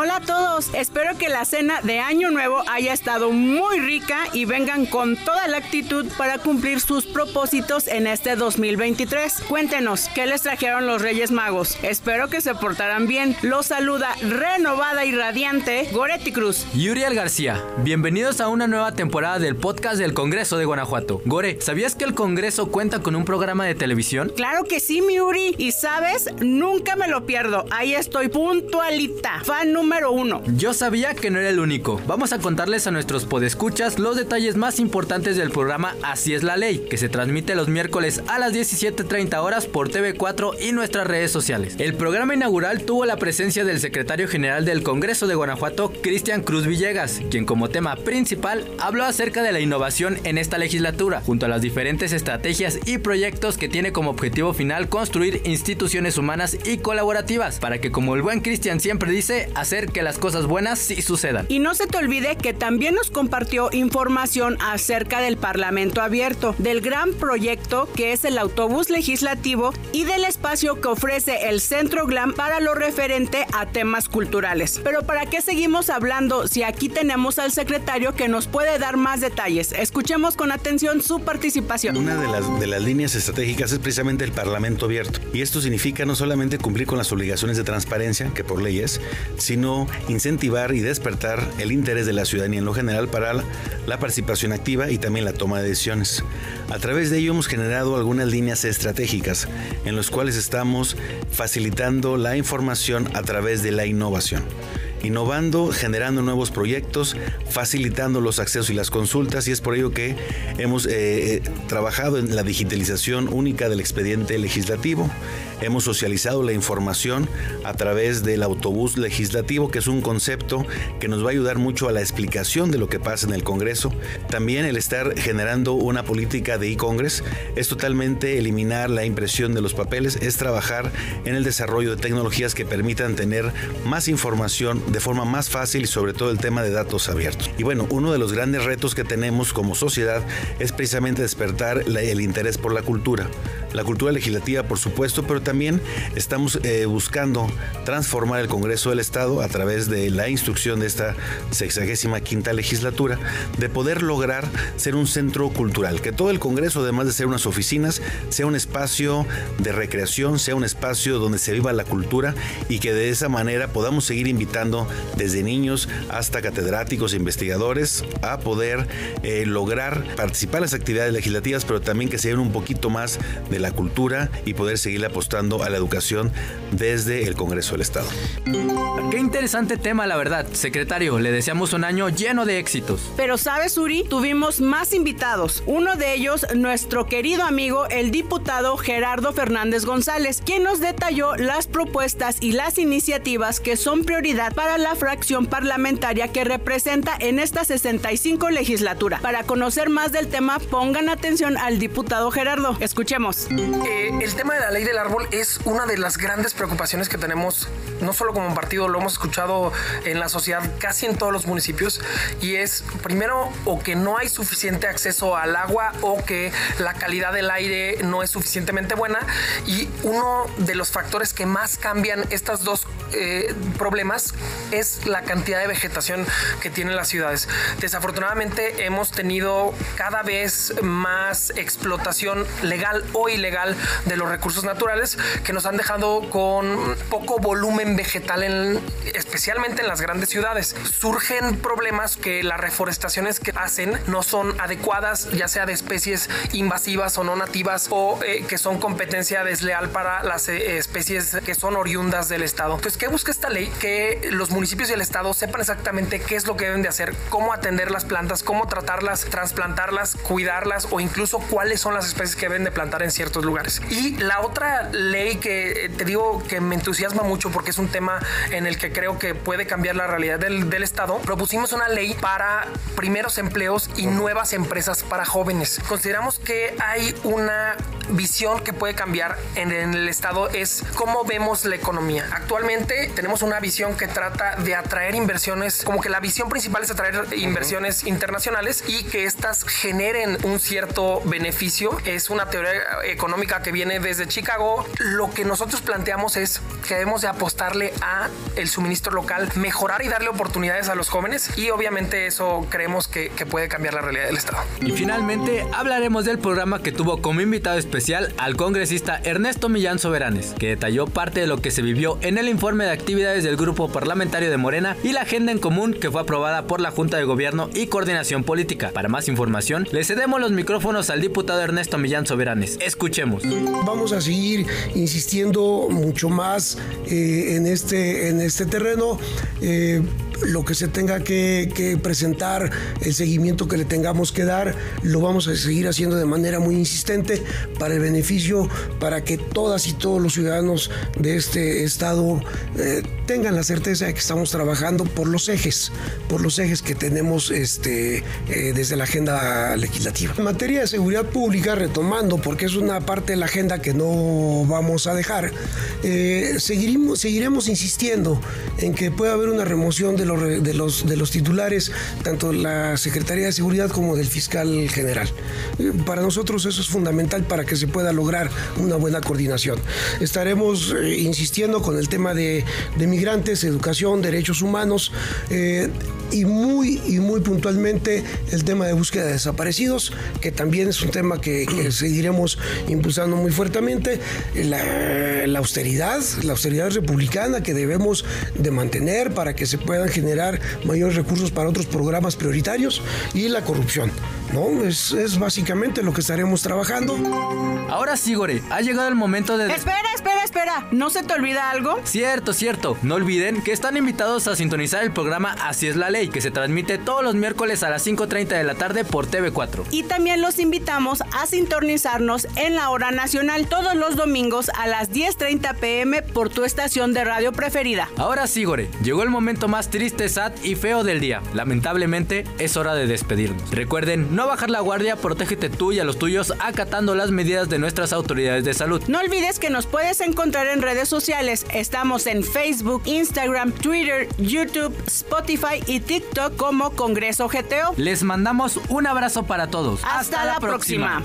Hola a todos, espero que la cena de Año Nuevo haya estado muy rica y vengan con toda la actitud para cumplir sus propósitos en este 2023. Cuéntenos, ¿qué les trajeron los Reyes Magos? Espero que se portarán bien. Los saluda renovada y radiante Goretti Cruz. Yuriel García, bienvenidos a una nueva temporada del podcast del Congreso de Guanajuato. Gore, ¿sabías que el Congreso cuenta con un programa de televisión? Claro que sí, Miuri. Y sabes, nunca me lo pierdo. Ahí estoy puntualita. Fan número uno. Yo sabía que no era el único. Vamos a contarles a nuestros podescuchas los detalles más importantes del programa Así es la ley, que se transmite los miércoles a las 17.30 horas por TV4 y nuestras redes sociales. El programa inaugural tuvo la presencia del secretario general del Congreso de Guanajuato, Cristian Cruz Villegas, quien como tema principal habló acerca de la innovación en esta legislatura, junto a las diferentes estrategias y proyectos que tiene como objetivo final construir instituciones humanas y colaborativas, para que como el buen Cristian siempre dice, hacer que las cosas buenas sí sucedan. Y no se te olvide que también nos compartió información acerca del Parlamento Abierto, del gran proyecto que es el autobús legislativo y del espacio que ofrece el Centro GLAM para lo referente a temas culturales. Pero ¿para qué seguimos hablando si aquí tenemos al secretario que nos puede dar más detalles? Escuchemos con atención su participación. Una de las, de las líneas estratégicas es precisamente el Parlamento Abierto. Y esto significa no solamente cumplir con las obligaciones de transparencia, que por ley es, sino incentivar y despertar el interés de la ciudadanía en lo general para la participación activa y también la toma de decisiones. A través de ello hemos generado algunas líneas estratégicas en las cuales estamos facilitando la información a través de la innovación innovando, generando nuevos proyectos, facilitando los accesos y las consultas y es por ello que hemos eh, eh, trabajado en la digitalización única del expediente legislativo, hemos socializado la información a través del autobús legislativo, que es un concepto que nos va a ayudar mucho a la explicación de lo que pasa en el Congreso. También el estar generando una política de e-Congress es totalmente eliminar la impresión de los papeles, es trabajar en el desarrollo de tecnologías que permitan tener más información de forma más fácil y sobre todo el tema de datos abiertos. Y bueno, uno de los grandes retos que tenemos como sociedad es precisamente despertar el interés por la cultura. La cultura legislativa, por supuesto, pero también estamos eh, buscando transformar el Congreso del Estado a través de la instrucción de esta 65 quinta legislatura, de poder lograr ser un centro cultural, que todo el Congreso, además de ser unas oficinas, sea un espacio de recreación, sea un espacio donde se viva la cultura y que de esa manera podamos seguir invitando desde niños hasta catedráticos e investigadores a poder eh, lograr participar en las actividades legislativas, pero también que se den un poquito más de la cultura y poder seguir apostando a la educación desde el Congreso del Estado. Qué interesante tema, la verdad. Secretario, le deseamos un año lleno de éxitos. Pero sabes, Uri, tuvimos más invitados. Uno de ellos, nuestro querido amigo, el diputado Gerardo Fernández González, quien nos detalló las propuestas y las iniciativas que son prioridad para la fracción parlamentaria que representa en esta 65 legislatura. Para conocer más del tema, pongan atención al diputado Gerardo. Escuchemos. Eh, el tema de la ley del árbol es una de las grandes preocupaciones que tenemos, no solo como partido, lo hemos escuchado en la sociedad casi en todos los municipios, y es primero o que no hay suficiente acceso al agua o que la calidad del aire no es suficientemente buena, y uno de los factores que más cambian estos dos eh, problemas es la cantidad de vegetación que tienen las ciudades. Desafortunadamente hemos tenido cada vez más explotación legal o ilegal de los recursos naturales que nos han dejado con poco volumen vegetal, en, especialmente en las grandes ciudades. Surgen problemas que las reforestaciones que hacen no son adecuadas, ya sea de especies invasivas o no nativas, o eh, que son competencia desleal para las eh, especies que son oriundas del Estado. Entonces, ¿qué busca esta ley? Que los municipios y el Estado sepan exactamente qué es lo que deben de hacer, cómo atender las plantas, cómo tratarlas, trasplantarlas, cuidarlas o incluso cuáles son las especies que deben de plantar en ciertos lugares. Y la otra ley que eh, te digo que me entusiasma mucho porque es un tema en el que creo que puede cambiar la realidad del, del Estado, propusimos una ley para primeros empleos y nuevas empresas para jóvenes. Consideramos que hay una visión que puede cambiar en, en el Estado es cómo vemos la economía. Actualmente tenemos una visión que trata de atraer inversiones, como que la visión principal es atraer inversiones internacionales y que éstas generen un cierto beneficio. Es una teoría económica que viene desde Chicago, lo que nosotros planteamos es que debemos de apostarle a el suministro local, mejorar y darle oportunidades a los jóvenes y obviamente eso creemos que, que puede cambiar la realidad del Estado. Y finalmente hablaremos del programa que tuvo como invitado especial al congresista Ernesto Millán Soberanes, que detalló parte de lo que se vivió en el informe de actividades del grupo parlamentario de Morena y la agenda en común que fue aprobada por la Junta de Gobierno y Coordinación Política. Para más información, le cedemos los micrófonos al diputado Ernesto Millán Soberanes. Vamos a seguir insistiendo mucho más eh, en, este, en este terreno. Eh, lo que se tenga que, presentar, el seguimiento que le tengamos que dar, lo vamos a seguir haciendo de manera muy insistente para el beneficio, para que todas y todos los ciudadanos de este estado eh, tengan la certeza de que estamos trabajando por los ejes, por los ejes que tenemos este, eh, desde la agenda legislativa. En materia de seguridad pública, retomando, porque es una parte de la agenda que no vamos a dejar, eh, seguiremos, seguiremos insistiendo en que pueda haber una remoción de de, los, de los titulares, tanto la Secretaría de Seguridad como del fiscal general. Para nosotros eso es fundamental para que se pueda lograr una buena coordinación. Estaremos eh, insistiendo con el tema de, migrantes, educación, derechos humanos eh, y muy y muy puntualmente el tema de búsqueda de desaparecidos, que también es un tema que, seguiremos impulsando muy fuertemente. La, la, austeridad, la austeridad republicana que debemos de mantener para que se puedan generar mayores recursos para otros programas prioritarios y la corrupción. ¿No? Es, es básicamente lo que estaremos trabajando. Ahora sí, Gore, ha llegado el momento de... Espera, espera, espera. ¿No se te olvida algo? Cierto, cierto. No olviden que están invitados a sintonizar el programa Así es la ley, que se transmite todos los miércoles a las 5.30 de la tarde por TV4. Y también los invitamos a sintonizarnos en la hora nacional todos los domingos a las 10.30 pm por tu estación de radio preferida. Ahora sí, Gore, llegó el momento más triste, sad y feo del día. Lamentablemente, es hora de despedirnos. Recuerden, no bajar la guardia, protégete tú y a los tuyos acatando las medidas de nuestras autoridades de salud. No olvides que nos puedes encontrar en redes sociales. Estamos en Facebook, Instagram, Twitter, YouTube, Spotify y TikTok como Congreso GTO. Les mandamos un abrazo para todos. Hasta, la, próxima.